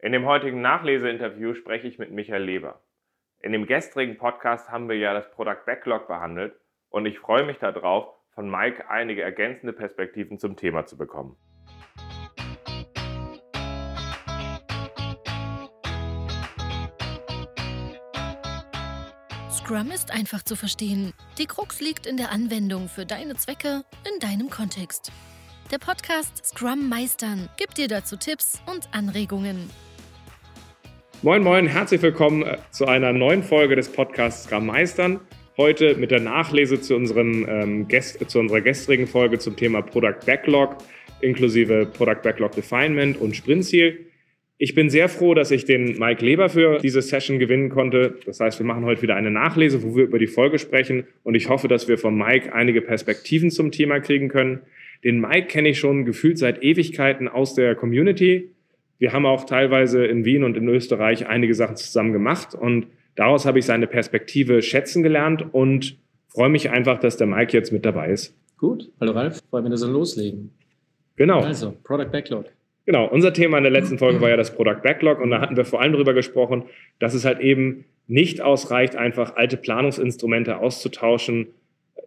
In dem heutigen Nachleseinterview spreche ich mit Michael Leber. In dem gestrigen Podcast haben wir ja das Product Backlog behandelt und ich freue mich darauf, von Mike einige ergänzende Perspektiven zum Thema zu bekommen. Scrum ist einfach zu verstehen. Die Krux liegt in der Anwendung für deine Zwecke in deinem Kontext. Der Podcast Scrum Meistern gibt dir dazu Tipps und Anregungen. Moin, moin, herzlich willkommen äh, zu einer neuen Folge des Podcasts Scrum. Heute mit der Nachlese zu, unserem, ähm, Gäst, zu unserer gestrigen Folge zum Thema Product Backlog inklusive Product Backlog Definement und Sprintziel. Ich bin sehr froh, dass ich den Mike Leber für diese Session gewinnen konnte. Das heißt, wir machen heute wieder eine Nachlese, wo wir über die Folge sprechen und ich hoffe, dass wir von Mike einige Perspektiven zum Thema kriegen können. Den Mike kenne ich schon gefühlt seit Ewigkeiten aus der Community wir haben auch teilweise in Wien und in Österreich einige Sachen zusammen gemacht und daraus habe ich seine Perspektive schätzen gelernt und freue mich einfach, dass der Mike jetzt mit dabei ist. Gut, hallo Ralf, wollen wir das dann loslegen? Genau. Also, Product Backlog. Genau, unser Thema in der letzten Folge war ja das Product Backlog und da hatten wir vor allem darüber gesprochen, dass es halt eben nicht ausreicht, einfach alte Planungsinstrumente auszutauschen,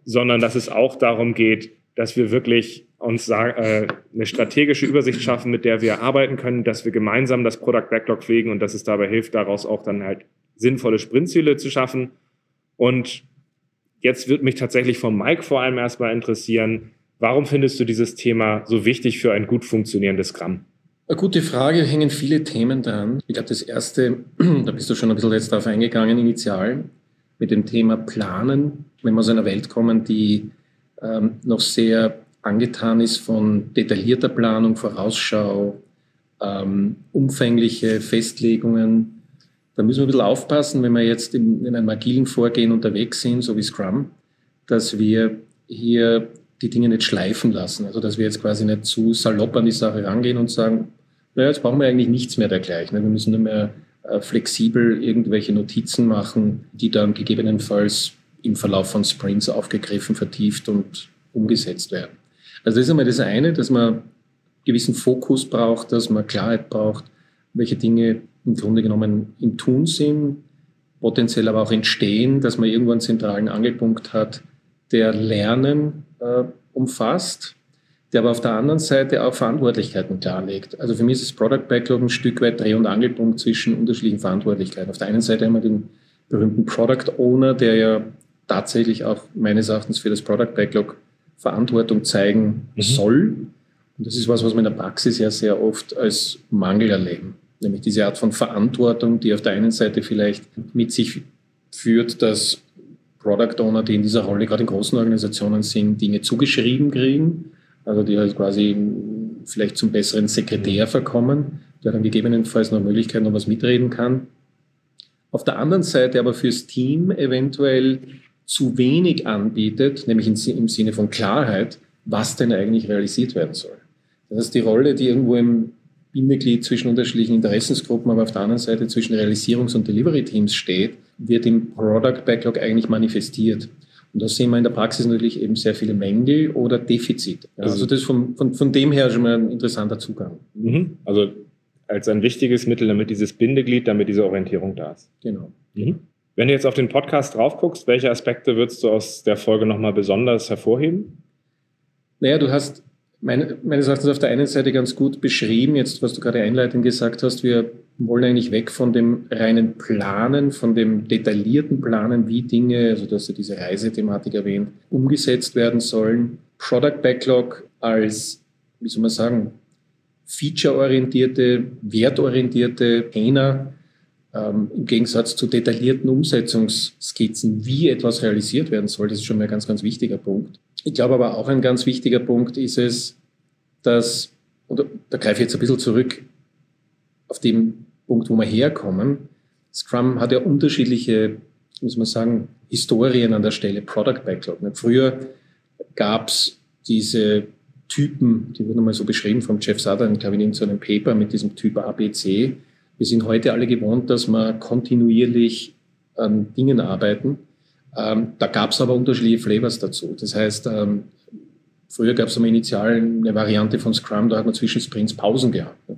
sondern dass es auch darum geht, dass wir wirklich uns äh, eine strategische Übersicht schaffen, mit der wir arbeiten können, dass wir gemeinsam das Product Backlog pflegen und dass es dabei hilft, daraus auch dann halt sinnvolle Sprintziele zu schaffen. Und jetzt wird mich tatsächlich von Mike vor allem erstmal interessieren, warum findest du dieses Thema so wichtig für ein gut funktionierendes Scrum? Eine gute Frage, hängen viele Themen dran. Ich glaube, das erste, da bist du schon ein bisschen jetzt darauf eingegangen, initial, mit dem Thema Planen. Wenn wir aus einer Welt kommen, die ähm, noch sehr angetan ist von detaillierter Planung, Vorausschau, ähm, umfängliche Festlegungen. Da müssen wir ein bisschen aufpassen, wenn wir jetzt in, in einem agilen Vorgehen unterwegs sind, so wie Scrum, dass wir hier die Dinge nicht schleifen lassen. Also dass wir jetzt quasi nicht zu salopp an die Sache rangehen und sagen, naja, jetzt brauchen wir eigentlich nichts mehr dergleichen. Wir müssen nur mehr äh, flexibel irgendwelche Notizen machen, die dann gegebenenfalls im Verlauf von Sprints aufgegriffen, vertieft und umgesetzt werden. Also das ist einmal das eine, dass man gewissen Fokus braucht, dass man Klarheit braucht, welche Dinge im Grunde genommen im Tun sind, potenziell aber auch entstehen, dass man irgendwo einen zentralen Angelpunkt hat, der Lernen äh, umfasst, der aber auf der anderen Seite auch Verantwortlichkeiten klarlegt. Also für mich ist das Product Backlog ein Stück weit Dreh- und Angelpunkt zwischen unterschiedlichen Verantwortlichkeiten. Auf der einen Seite haben wir den berühmten Product Owner, der ja tatsächlich auch meines Erachtens für das Product Backlog Verantwortung zeigen mhm. soll. Und das ist was, was wir in der Praxis ja sehr oft als Mangel erleben. Nämlich diese Art von Verantwortung, die auf der einen Seite vielleicht mit sich führt, dass Product Owner, die in dieser Rolle gerade in großen Organisationen sind, Dinge zugeschrieben kriegen, also die halt quasi vielleicht zum besseren Sekretär verkommen, der dann gegebenenfalls noch Möglichkeiten noch was mitreden kann. Auf der anderen Seite aber fürs Team eventuell zu wenig anbietet, nämlich im Sinne von Klarheit, was denn eigentlich realisiert werden soll. Das heißt, die Rolle, die irgendwo im Bindeglied zwischen unterschiedlichen Interessensgruppen, aber auf der anderen Seite zwischen Realisierungs- und Delivery-Teams steht, wird im Product Backlog eigentlich manifestiert. Und da sehen wir in der Praxis natürlich eben sehr viele Mängel oder Defizite. Also, also das ist von, von, von dem her schon mal ein interessanter Zugang. Mhm. Also als ein wichtiges Mittel, damit dieses Bindeglied, damit diese Orientierung da ist. Genau. Mhm. Wenn du jetzt auf den Podcast drauf guckst, welche Aspekte würdest du aus der Folge nochmal besonders hervorheben? Naja, du hast meine, meines Erachtens auf der einen Seite ganz gut beschrieben, jetzt was du gerade einleitend gesagt hast, wir wollen eigentlich weg von dem reinen Planen, von dem detaillierten Planen, wie Dinge, also dass du diese Reisethematik erwähnt, umgesetzt werden sollen. Product Backlog als, wie soll man sagen, featureorientierte, wertorientierte Trainer ähm, Im Gegensatz zu detaillierten Umsetzungsskizzen, wie etwas realisiert werden soll, das ist schon mal ein ganz, ganz wichtiger Punkt. Ich glaube aber auch ein ganz wichtiger Punkt ist es, dass, und da greife ich jetzt ein bisschen zurück auf den Punkt, wo wir herkommen. Scrum hat ja unterschiedliche, muss man sagen, Historien an der Stelle, Product Backlog. Früher gab es diese Typen, die wurden mal so beschrieben vom Jeff Sutherland, glaube ich, in so einem Paper mit diesem Typ ABC. Wir sind heute alle gewohnt, dass wir kontinuierlich an Dingen arbeiten. Ähm, da gab es aber unterschiedliche Flavors dazu. Das heißt, ähm, früher gab es am initial eine Variante von Scrum, da hat man zwischen Sprints Pausen gehabt. Äh,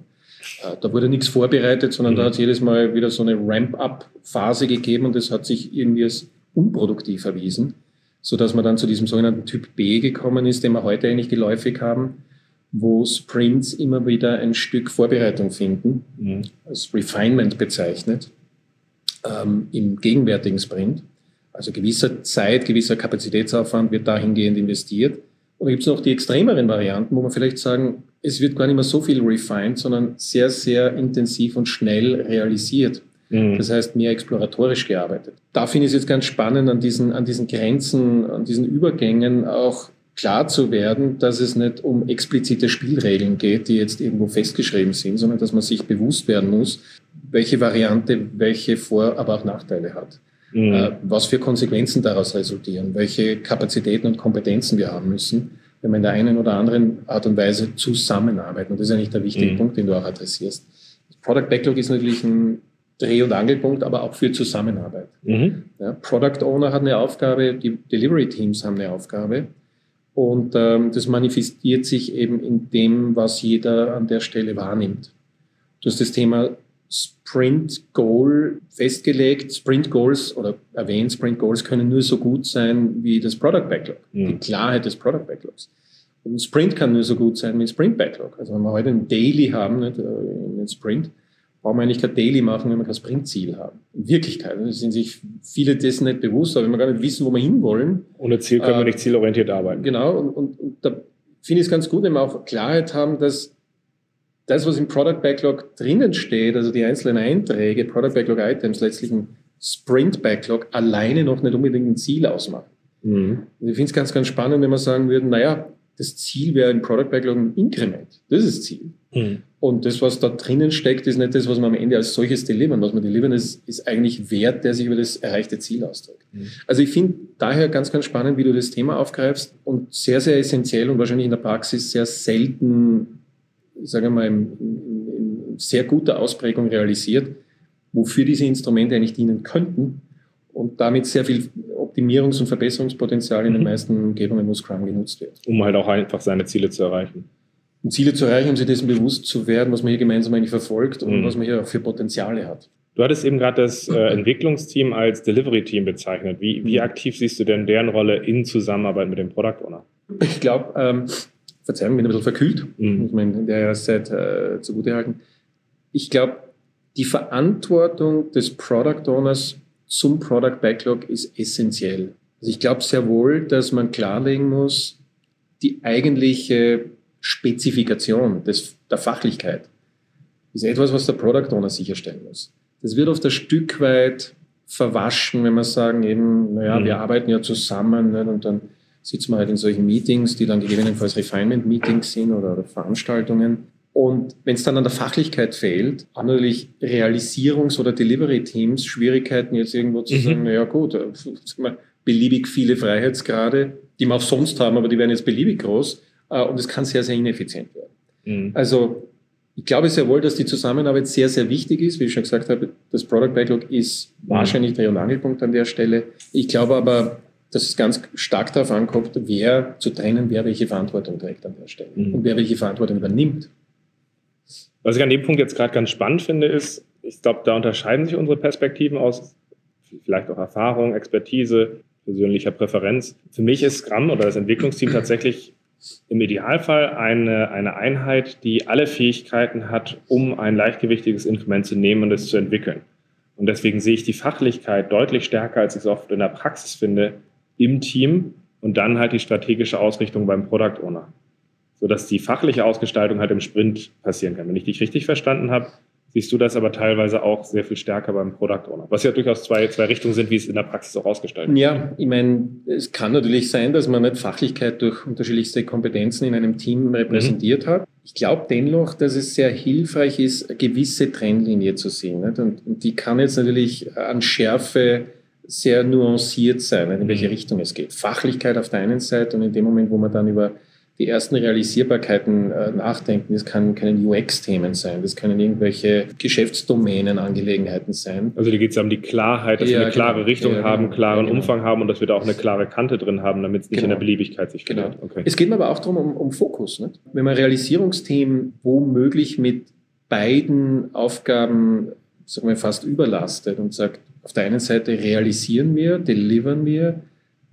da wurde nichts vorbereitet, sondern mhm. da hat es jedes Mal wieder so eine Ramp-up-Phase gegeben und das hat sich irgendwie als unproduktiv erwiesen, sodass man dann zu diesem sogenannten Typ B gekommen ist, den wir heute eigentlich geläufig haben, wo Sprints immer wieder ein Stück Vorbereitung finden, mhm. als Refinement bezeichnet, ähm, im gegenwärtigen Sprint. Also gewisser Zeit, gewisser Kapazitätsaufwand wird dahingehend investiert. Und gibt es noch die extremeren Varianten, wo man vielleicht sagen, es wird gar nicht mehr so viel refined, sondern sehr, sehr intensiv und schnell realisiert. Mhm. Das heißt, mehr exploratorisch gearbeitet. Da finde ich es jetzt ganz spannend, an diesen, an diesen Grenzen, an diesen Übergängen auch klar zu werden, dass es nicht um explizite Spielregeln geht, die jetzt irgendwo festgeschrieben sind, sondern dass man sich bewusst werden muss, welche Variante welche Vor-, aber auch Nachteile hat. Mhm. Äh, was für Konsequenzen daraus resultieren, welche Kapazitäten und Kompetenzen wir haben müssen, wenn wir in der einen oder anderen Art und Weise zusammenarbeiten. Und das ist eigentlich der wichtige mhm. Punkt, den du auch adressierst. Das Product Backlog ist natürlich ein Dreh- und Angelpunkt, aber auch für Zusammenarbeit. Mhm. Ja, Product Owner hat eine Aufgabe, die Delivery Teams haben eine Aufgabe. Und ähm, das manifestiert sich eben in dem, was jeder an der Stelle wahrnimmt. Du hast das Thema Sprint Goal festgelegt. Sprint Goals oder erwähnt, Sprint Goals können nur so gut sein wie das Product Backlog, mhm. die Klarheit des Product Backlogs. Und ein Sprint kann nur so gut sein wie ein Sprint Backlog. Also wenn wir heute ein Daily haben, nicht, äh, einen Sprint, brauchen wir eigentlich kein Daily machen, wenn wir kein Sprintziel haben. In Wirklichkeit sind sich viele dessen nicht bewusst, aber wenn wir gar nicht wissen, wo wir hinwollen. Ohne Ziel können äh, wir nicht zielorientiert arbeiten. Genau, und, und, und da finde ich es ganz gut, wenn wir auch Klarheit haben, dass das, was im Product Backlog drinnen steht, also die einzelnen Einträge, Product Backlog Items, letztlich ein Sprint Backlog, alleine noch nicht unbedingt ein Ziel ausmachen. Mhm. Ich finde es ganz, ganz spannend, wenn wir sagen würden, naja, das Ziel wäre im Product Backlog ein Inkrement. Das ist das Ziel. Mhm. Und das, was da drinnen steckt, ist nicht das, was wir am Ende als solches delivern. Was wir delivern, ist, ist eigentlich Wert, der sich über das erreichte Ziel ausdrückt. Mhm. Also ich finde daher ganz, ganz spannend, wie du das Thema aufgreifst und sehr, sehr essentiell und wahrscheinlich in der Praxis sehr selten sage mal, in, in, in sehr guter Ausprägung realisiert, wofür diese Instrumente eigentlich dienen könnten und damit sehr viel Optimierungs- und Verbesserungspotenzial in den mhm. meisten Umgebungen, wo Scrum genutzt wird. Um halt auch einfach seine Ziele zu erreichen. Um Ziele zu erreichen, um sich dessen bewusst zu werden, was man hier gemeinsam eigentlich verfolgt und mhm. was man hier für Potenziale hat. Du hattest eben gerade das äh, Entwicklungsteam als Delivery-Team bezeichnet. Wie, wie mhm. aktiv siehst du denn deren Rolle in Zusammenarbeit mit dem Product Owner? Ich glaube, ähm, Verzeihung, bin ein bisschen verkühlt, mhm. muss man in der Jahreszeit äh, zugutehalten. Ich glaube, die Verantwortung des Product Owners zum Product Backlog ist essentiell. Also ich glaube sehr wohl, dass man klarlegen muss, die eigentliche Spezifikation des, der Fachlichkeit ist etwas, was der Product Owner sicherstellen muss. Das wird oft ein Stück weit verwaschen, wenn wir sagen eben, naja, mhm. wir arbeiten ja zusammen nicht? und dann sitzt man halt in solchen Meetings, die dann gegebenenfalls Refinement-Meetings sind oder, oder Veranstaltungen. Und wenn es dann an der Fachlichkeit fehlt, haben natürlich Realisierungs- oder Delivery-Teams Schwierigkeiten, jetzt irgendwo zu mhm. sagen, naja gut, äh, beliebig viele Freiheitsgrade, die wir auch sonst haben, aber die werden jetzt beliebig groß. Äh, und es kann sehr, sehr ineffizient werden. Mhm. Also ich glaube sehr wohl, dass die Zusammenarbeit sehr, sehr wichtig ist. Wie ich schon gesagt habe, das Product Backlog ist mhm. wahrscheinlich Dreh- und Angelpunkt an der Stelle. Ich glaube aber, dass es ganz stark darauf ankommt, wer zu trennen, wer welche Verantwortung trägt an der Stelle mhm. und wer welche Verantwortung übernimmt. Was ich an dem Punkt jetzt gerade ganz spannend finde, ist, ich glaube, da unterscheiden sich unsere Perspektiven aus, vielleicht auch Erfahrung, Expertise, persönlicher Präferenz. Für mich ist Scrum oder das Entwicklungsteam tatsächlich im Idealfall eine, eine Einheit, die alle Fähigkeiten hat, um ein leichtgewichtiges Instrument zu nehmen und es zu entwickeln. Und deswegen sehe ich die Fachlichkeit deutlich stärker, als ich es oft in der Praxis finde, im Team und dann halt die strategische Ausrichtung beim Product Owner. Sodass die fachliche Ausgestaltung halt im Sprint passieren kann. Wenn ich dich richtig verstanden habe, siehst du das aber teilweise auch sehr viel stärker beim Product Owner. Was ja durchaus zwei, zwei Richtungen sind, wie es in der Praxis auch ausgestaltet wird. Ja, ich meine, es kann natürlich sein, dass man nicht Fachlichkeit durch unterschiedlichste Kompetenzen in einem Team repräsentiert mhm. hat. Ich glaube dennoch, dass es sehr hilfreich ist, eine gewisse Trendlinie zu sehen. Nicht? Und, und die kann jetzt natürlich an Schärfe sehr nuanciert sein, in welche mhm. Richtung es geht. Fachlichkeit auf der einen Seite und in dem Moment, wo man dann über die ersten Realisierbarkeiten äh, nachdenken, das kann, können UX-Themen sein, das können irgendwelche Geschäftsdomänen, Angelegenheiten sein. Also da geht es ja um die Klarheit, dass ja, wir eine klare genau. Richtung ja, haben, genau. klaren ja, genau. Umfang haben und dass wir da auch eine klare Kante drin haben, damit es nicht genau. in der Beliebigkeit sich genau. Okay. Es geht mir aber auch darum, um, um Fokus. Nicht? Wenn man Realisierungsthemen womöglich mit beiden Aufgaben sagen wir, fast überlastet und sagt, auf der einen Seite realisieren wir, delivern wir,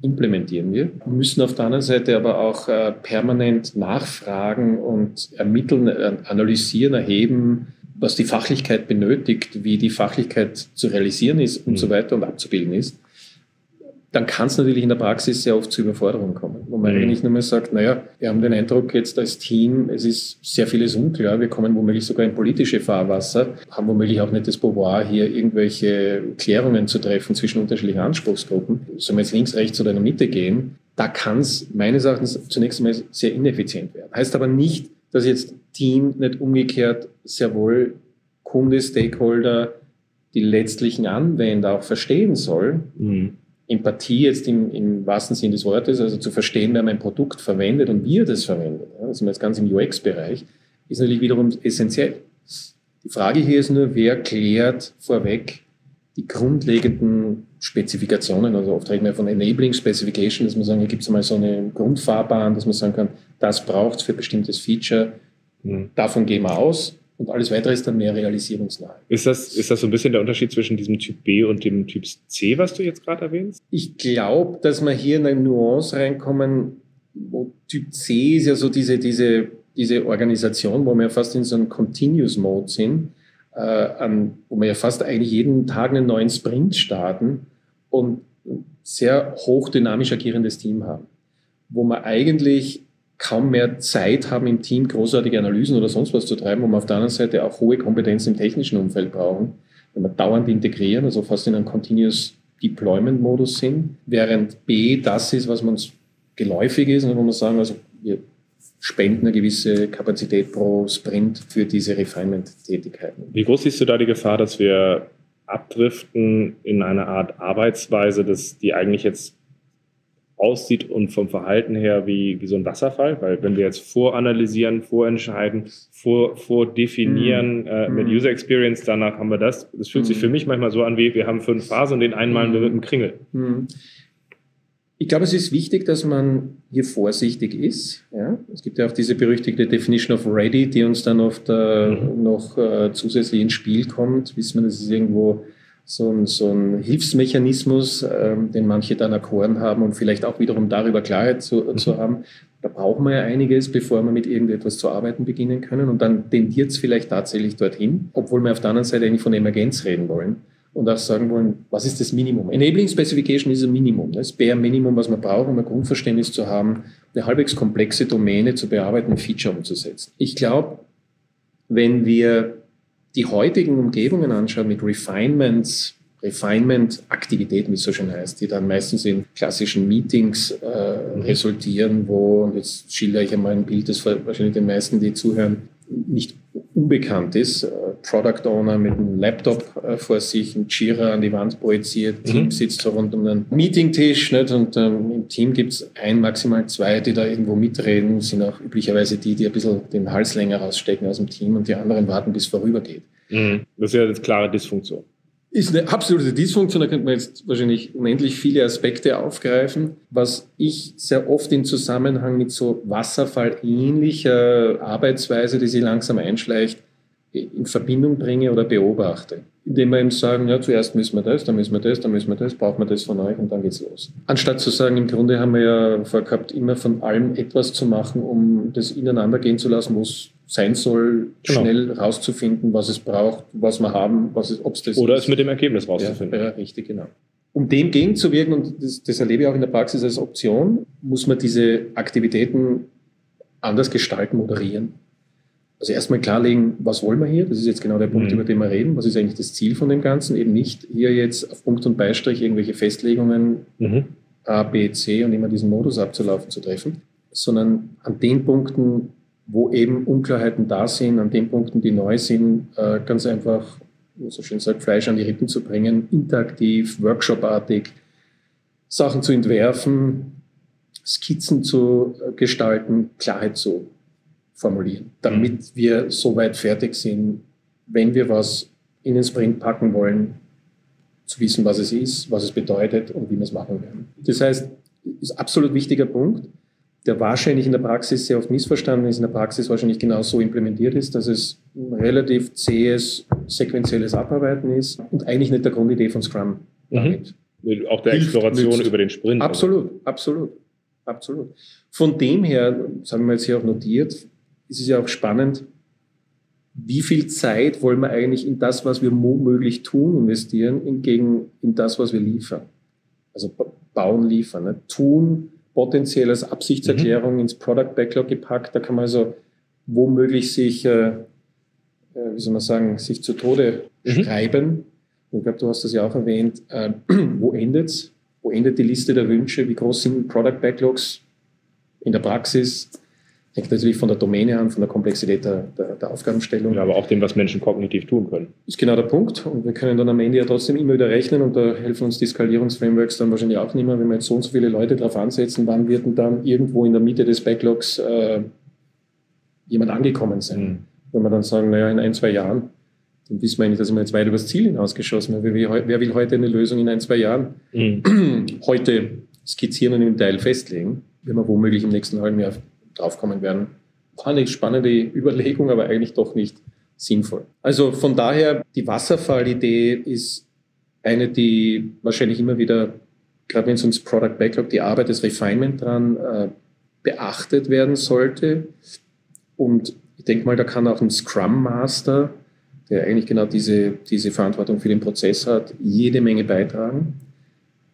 implementieren wir, müssen auf der anderen Seite aber auch äh, permanent nachfragen und ermitteln, äh, analysieren, erheben, was die Fachlichkeit benötigt, wie die Fachlichkeit zu realisieren ist und mhm. so weiter und abzubilden ist dann kann es natürlich in der Praxis sehr oft zu Überforderungen kommen, wo man mhm. eigentlich nur mal sagt, naja, wir haben den Eindruck jetzt als Team, es ist sehr vieles unklar, wir kommen womöglich sogar in politische Fahrwasser, haben womöglich auch nicht das Beauvoir, hier irgendwelche Klärungen zu treffen zwischen unterschiedlichen Anspruchsgruppen. Sollen wir jetzt links, rechts oder in der Mitte gehen? Da kann es meines Erachtens zunächst einmal sehr ineffizient werden. Heißt aber nicht, dass jetzt Team nicht umgekehrt sehr wohl Kunde, Stakeholder, die letztlichen Anwender auch verstehen soll. Mhm Empathie jetzt im, im wahrsten Sinn des Wortes, also zu verstehen, wer mein Produkt verwendet und wie er das verwendet, ja, das sind wir jetzt ganz im UX-Bereich, ist natürlich wiederum essentiell. Die Frage hier ist nur, wer klärt vorweg die grundlegenden Spezifikationen, also oft reden wir von Enabling Specification, dass man sagen, hier gibt es mal so eine Grundfahrbahn, dass man sagen kann, das braucht es für bestimmtes Feature, mhm. davon gehen wir aus, und alles weitere ist dann mehr realisierungsnah. Ist das, ist das so ein bisschen der Unterschied zwischen diesem Typ B und dem Typ C, was du jetzt gerade erwähnst? Ich glaube, dass wir hier in eine Nuance reinkommen, wo Typ C ist ja so diese, diese, diese Organisation, wo wir fast in so einem Continuous Mode sind, äh, an, wo wir ja fast eigentlich jeden Tag einen neuen Sprint starten und ein sehr hochdynamisch agierendes Team haben, wo man eigentlich kaum mehr Zeit haben im Team, großartige Analysen oder sonst was zu treiben, wo wir auf der anderen Seite auch hohe Kompetenzen im technischen Umfeld brauchen, wenn wir dauernd integrieren, also fast in einem Continuous Deployment Modus sind, während B das ist, was uns geläufig ist und wo wir sagen, also wir spenden eine gewisse Kapazität pro Sprint für diese Refinement-Tätigkeiten. Wie groß siehst du da die Gefahr, dass wir abdriften in eine Art Arbeitsweise, dass die eigentlich jetzt aussieht und vom Verhalten her wie, wie so ein Wasserfall, weil wenn wir jetzt voranalysieren, vorentscheiden, vor, vordefinieren mm. äh, mit mm. User Experience, danach haben wir das. Das fühlt mm. sich für mich manchmal so an, wie wir haben fünf Phasen und den einen malen wir mit einem Kringel. Ich glaube, es ist wichtig, dass man hier vorsichtig ist. Ja? Es gibt ja auch diese berüchtigte Definition of Ready, die uns dann oft äh, mhm. noch äh, zusätzlich ins Spiel kommt. Wissen wir, das ist irgendwo so ein, so ein Hilfsmechanismus, ähm, den manche dann erkoren haben und vielleicht auch wiederum darüber Klarheit zu, mhm. zu haben. Da brauchen wir ja einiges, bevor wir mit irgendetwas zu arbeiten beginnen können. Und dann tendiert es vielleicht tatsächlich dorthin, obwohl wir auf der anderen Seite eigentlich von Emergenz reden wollen und auch sagen wollen, was ist das Minimum? Enabling Specification ist ein Minimum, das Bare Minimum, was wir brauchen, um ein Grundverständnis zu haben, eine halbwegs komplexe Domäne zu bearbeiten, ein Feature umzusetzen. Ich glaube, wenn wir die heutigen Umgebungen anschauen mit Refinements, Refinement-Aktivitäten, wie es so schön heißt, die dann meistens in klassischen Meetings äh, resultieren, wo, und jetzt schildere ich einmal ein Bild, das wahrscheinlich den meisten, die zuhören, nicht unbekannt ist. Äh, Product Owner mit einem Laptop äh, vor sich, ein Jira an die Wand projiziert, mhm. Team sitzt so rund um einen Meetingtisch nicht? und ähm, im Team gibt es ein, maximal zwei, die da irgendwo mitreden, sind auch üblicherweise die, die ein bisschen den Hals länger rausstecken aus dem Team und die anderen warten, bis es vorübergeht. Mhm. Das ist ja eine klare Dysfunktion. Ist eine absolute Dysfunktion, da könnte man jetzt wahrscheinlich unendlich viele Aspekte aufgreifen. Was ich sehr oft in Zusammenhang mit so Wasserfall-ähnlicher Arbeitsweise, die sich langsam einschleicht, in Verbindung bringe oder beobachte. Indem wir eben sagen, ja, zuerst müssen wir das, dann müssen wir das, dann müssen wir das, brauchen wir das von euch und dann geht's los. Anstatt zu sagen, im Grunde haben wir ja vorgehabt, immer von allem etwas zu machen, um das ineinander gehen zu lassen, wo es sein soll, genau. schnell rauszufinden, was es braucht, was wir haben, was es, ob es das Oder ist. es mit dem Ergebnis rauszufinden. Ja, ja, richtig, genau. Um dem gegenzuwirken, und das, das erlebe ich auch in der Praxis als Option, muss man diese Aktivitäten anders gestalten, moderieren. Also erstmal klarlegen, was wollen wir hier? Das ist jetzt genau der Punkt, mhm. über den wir reden. Was ist eigentlich das Ziel von dem Ganzen? Eben nicht hier jetzt auf Punkt und Beistrich irgendwelche Festlegungen mhm. A, B, C und immer diesen Modus abzulaufen zu treffen, sondern an den Punkten wo eben Unklarheiten da sind, an den Punkten, die neu sind, äh, ganz einfach, so schön sagt, Fleisch an die Rippen zu bringen, interaktiv, workshopartig, Sachen zu entwerfen, Skizzen zu äh, gestalten, Klarheit zu formulieren, damit mhm. wir so weit fertig sind, wenn wir was in den Sprint packen wollen, zu wissen, was es ist, was es bedeutet und wie wir es machen werden. Das heißt, ist absolut wichtiger Punkt. Der wahrscheinlich in der Praxis sehr oft missverstanden ist, in der Praxis wahrscheinlich genau so implementiert ist, dass es ein relativ zähes, sequenzielles Abarbeiten ist und eigentlich nicht der Grundidee von Scrum damit. Mhm. Auch der Exploration nützt. über den Sprint. Absolut, also. absolut, absolut. Von dem her, das haben wir jetzt hier auch notiert, ist es ja auch spannend, wie viel Zeit wollen wir eigentlich in das, was wir möglich tun, investieren, hingegen in das, was wir liefern. Also bauen, liefern. Ne? Tun potenziell als Absichtserklärung mhm. ins Product Backlog gepackt. Da kann man also womöglich sich, äh, äh wie soll man sagen, sich zu Tode mhm. schreiben. Ich glaube, du hast das ja auch erwähnt. Äh, wo endet's? Wo endet die Liste der Wünsche? Wie groß sind Product Backlogs in der Praxis? Hängt natürlich von der Domäne an, von der Komplexität der, der, der Aufgabenstellung. Ja, aber auch dem, was Menschen kognitiv tun können. Ist genau der Punkt. Und wir können dann am Ende ja trotzdem immer wieder rechnen und da helfen uns die Skalierungsframeworks dann wahrscheinlich auch nicht mehr, wenn wir jetzt so und so viele Leute drauf ansetzen, wann wird denn dann irgendwo in der Mitte des Backlogs äh, jemand angekommen sein. Mhm. Wenn wir dann sagen, naja, in ein, zwei Jahren, dann wissen wir eigentlich, dass wir jetzt weit übers Ziel hinausgeschossen haben. Wer, wer will heute eine Lösung in ein, zwei Jahren mhm. heute skizzieren und im Teil festlegen, wenn wir womöglich im nächsten halben Jahr draufkommen werden. War eine spannende Überlegung, aber eigentlich doch nicht sinnvoll. Also von daher, die Wasserfallidee ist eine, die wahrscheinlich immer wieder, gerade wenn es ums Product Backlog, die Arbeit, das Refinement dran äh, beachtet werden sollte. Und ich denke mal, da kann auch ein Scrum Master, der eigentlich genau diese, diese Verantwortung für den Prozess hat, jede Menge beitragen.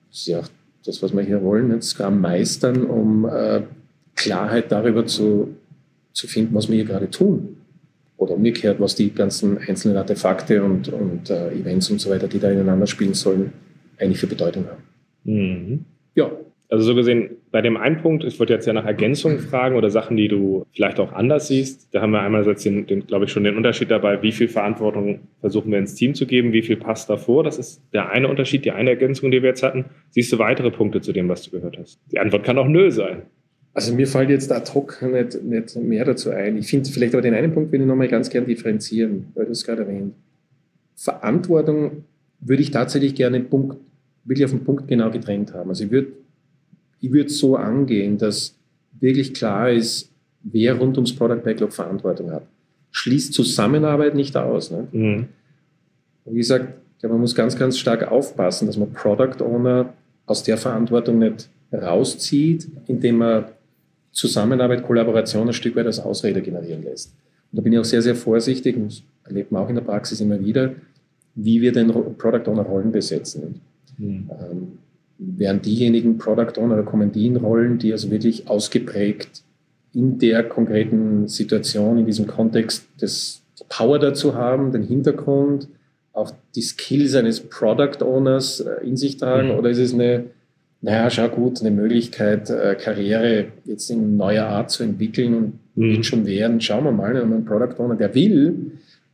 Das ist ja auch das, was wir hier wollen, nicht? Scrum meistern, um äh, Klarheit darüber zu, zu finden, was wir hier gerade tun. Oder umgekehrt, was die ganzen einzelnen Artefakte und, und äh, Events und so weiter, die da ineinander spielen sollen, eigentlich für Bedeutung haben. Mhm. Ja. Also so gesehen, bei dem einen Punkt, ich wollte jetzt ja nach Ergänzungen fragen oder Sachen, die du vielleicht auch anders siehst. Da haben wir einmal jetzt den, den glaube ich, schon den Unterschied dabei, wie viel Verantwortung versuchen wir ins Team zu geben, wie viel passt davor. Das ist der eine Unterschied, die eine Ergänzung, die wir jetzt hatten. Siehst du weitere Punkte zu dem, was du gehört hast? Die Antwort kann auch Nö sein. Also mir fällt jetzt ad hoc nicht, nicht mehr dazu ein. Ich finde vielleicht aber den einen Punkt will ich nochmal ganz gern differenzieren, weil du es gerade erwähnt. Verantwortung würde ich tatsächlich gerne Punkt, wirklich auf den Punkt genau getrennt haben. Also ich würde ich würde so angehen, dass wirklich klar ist, wer rund ums Product Backlog Verantwortung hat. Schließt Zusammenarbeit nicht aus. Ne? Mhm. Wie gesagt, man muss ganz, ganz stark aufpassen, dass man Product Owner aus der Verantwortung nicht rauszieht, indem man Zusammenarbeit, Kollaboration ein Stück weit als Ausrede generieren lässt. Und da bin ich auch sehr, sehr vorsichtig und das erlebt man auch in der Praxis immer wieder, wie wir den Product Owner Rollen besetzen. Mhm. Ähm, wären diejenigen Product Owner oder kommen die in Rollen, die also wirklich ausgeprägt in der konkreten Situation, in diesem Kontext das Power dazu haben, den Hintergrund, auch die Skills eines Product Owners äh, in sich tragen, mhm. oder ist es eine naja, schau gut, eine Möglichkeit, äh, Karriere jetzt in neuer Art zu entwickeln und mhm. wird schon werden. Schauen wir mal, wenn man einen Product Owner, der will,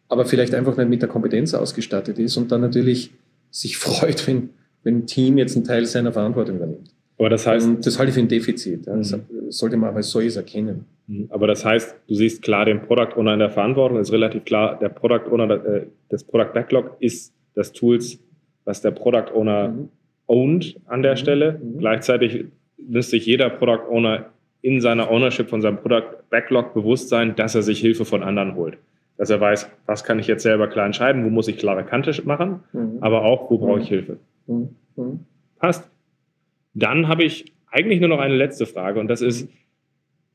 aber vielleicht einfach nicht mit der Kompetenz ausgestattet ist und dann natürlich sich freut, wenn, wenn ein Team jetzt einen Teil seiner Verantwortung übernimmt. Aber das heißt. Und das halte ich für ein Defizit. Ja. Das mhm. sollte man aber als solches erkennen. Mhm. Aber das heißt, du siehst klar den Product Owner in der Verantwortung, ist relativ klar, der Product Owner, äh, das Product Backlog ist das Tools, was der Product Owner mhm owned an der mhm. Stelle. Mhm. Gleichzeitig müsste sich jeder Product Owner in seiner Ownership von seinem Product Backlog bewusst sein, dass er sich Hilfe von anderen holt. Dass er weiß, was kann ich jetzt selber klar entscheiden, wo muss ich klare Kante machen, mhm. aber auch, wo brauche ich mhm. Hilfe. Mhm. Passt. Dann habe ich eigentlich nur noch eine letzte Frage und das ist,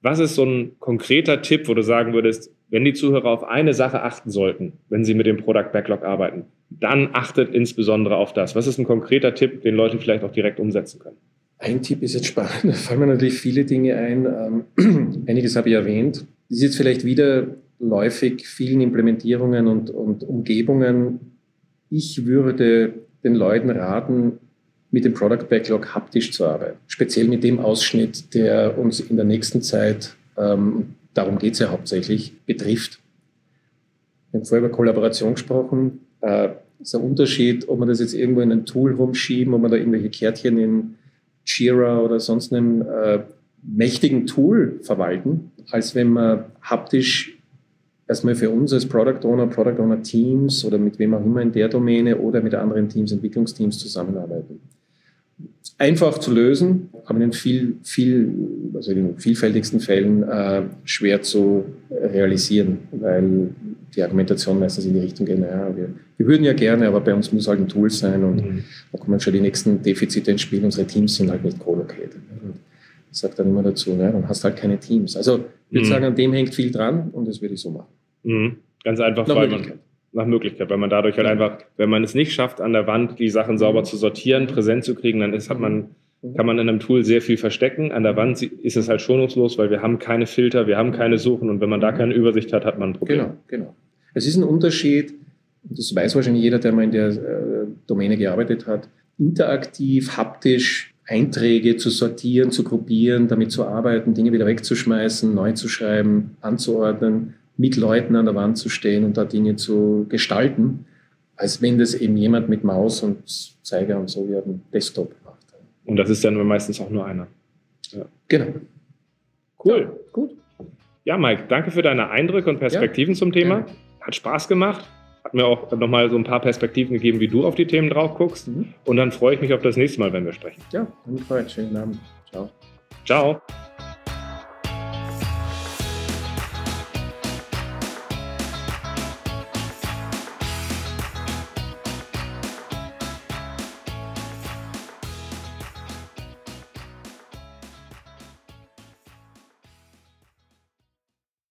was ist so ein konkreter Tipp, wo du sagen würdest, wenn die Zuhörer auf eine Sache achten sollten, wenn sie mit dem Product Backlog arbeiten, dann achtet insbesondere auf das. Was ist ein konkreter Tipp, den Leute vielleicht auch direkt umsetzen können? Ein Tipp ist jetzt spannend, da fallen mir natürlich viele Dinge ein. Ähm, einiges habe ich erwähnt. Das ist jetzt vielleicht wieder läufig vielen Implementierungen und, und Umgebungen. Ich würde den Leuten raten, mit dem Product Backlog haptisch zu arbeiten. Speziell mit dem Ausschnitt, der uns in der nächsten Zeit, ähm, darum geht es ja hauptsächlich, betrifft. Wir haben vorher über Kollaboration gesprochen. Äh, ist ein Unterschied, ob man das jetzt irgendwo in ein Tool rumschieben, ob man da irgendwelche Kärtchen in Jira oder sonst einem äh, mächtigen Tool verwalten, als wenn man haptisch erstmal für uns als Product Owner, Product Owner Teams oder mit wem auch immer in der Domäne oder mit anderen Teams, Entwicklungsteams zusammenarbeiten. Einfach zu lösen, aber in viel, viel, also in den vielfältigsten Fällen äh, schwer zu realisieren, weil die Argumentation meistens in die Richtung geht, naja, wir, wir würden ja gerne, aber bei uns muss halt ein Tool sein und mhm. da kommen schon die nächsten Defizite ins Spiel. Unsere Teams sind halt nicht co-located. Ich sage dann immer dazu, ne, dann hast du halt keine Teams. Also ich würde mhm. sagen, an dem hängt viel dran und das würde ich so machen. Mhm. Ganz einfach, nach weil man nach Möglichkeit, weil man dadurch halt einfach, wenn man es nicht schafft, an der Wand die Sachen sauber zu sortieren, präsent zu kriegen, dann ist, hat man, kann man in einem Tool sehr viel verstecken. An der Wand ist es halt schonungslos, weil wir haben keine Filter, wir haben keine Suchen und wenn man da keine Übersicht hat, hat man ein Problem. Genau, genau. Es ist ein Unterschied, das weiß wahrscheinlich jeder, der mal in der äh, Domäne gearbeitet hat, interaktiv, haptisch Einträge zu sortieren, zu gruppieren, damit zu arbeiten, Dinge wieder wegzuschmeißen, neu zu schreiben, anzuordnen mit Leuten an der Wand zu stehen und da Dinge zu gestalten, als wenn das eben jemand mit Maus und Zeiger und so wie auf dem Desktop macht. Und das ist dann meistens auch nur einer. Ja. Genau. Cool. Ja, gut. Ja, Mike, danke für deine Eindrücke und Perspektiven ja, zum Thema. Gerne. Hat Spaß gemacht. Hat mir auch nochmal so ein paar Perspektiven gegeben, wie du auf die Themen drauf guckst. Mhm. Und dann freue ich mich auf das nächste Mal, wenn wir sprechen. Ja, dann freue ich. Schönen Abend. Ciao. Ciao.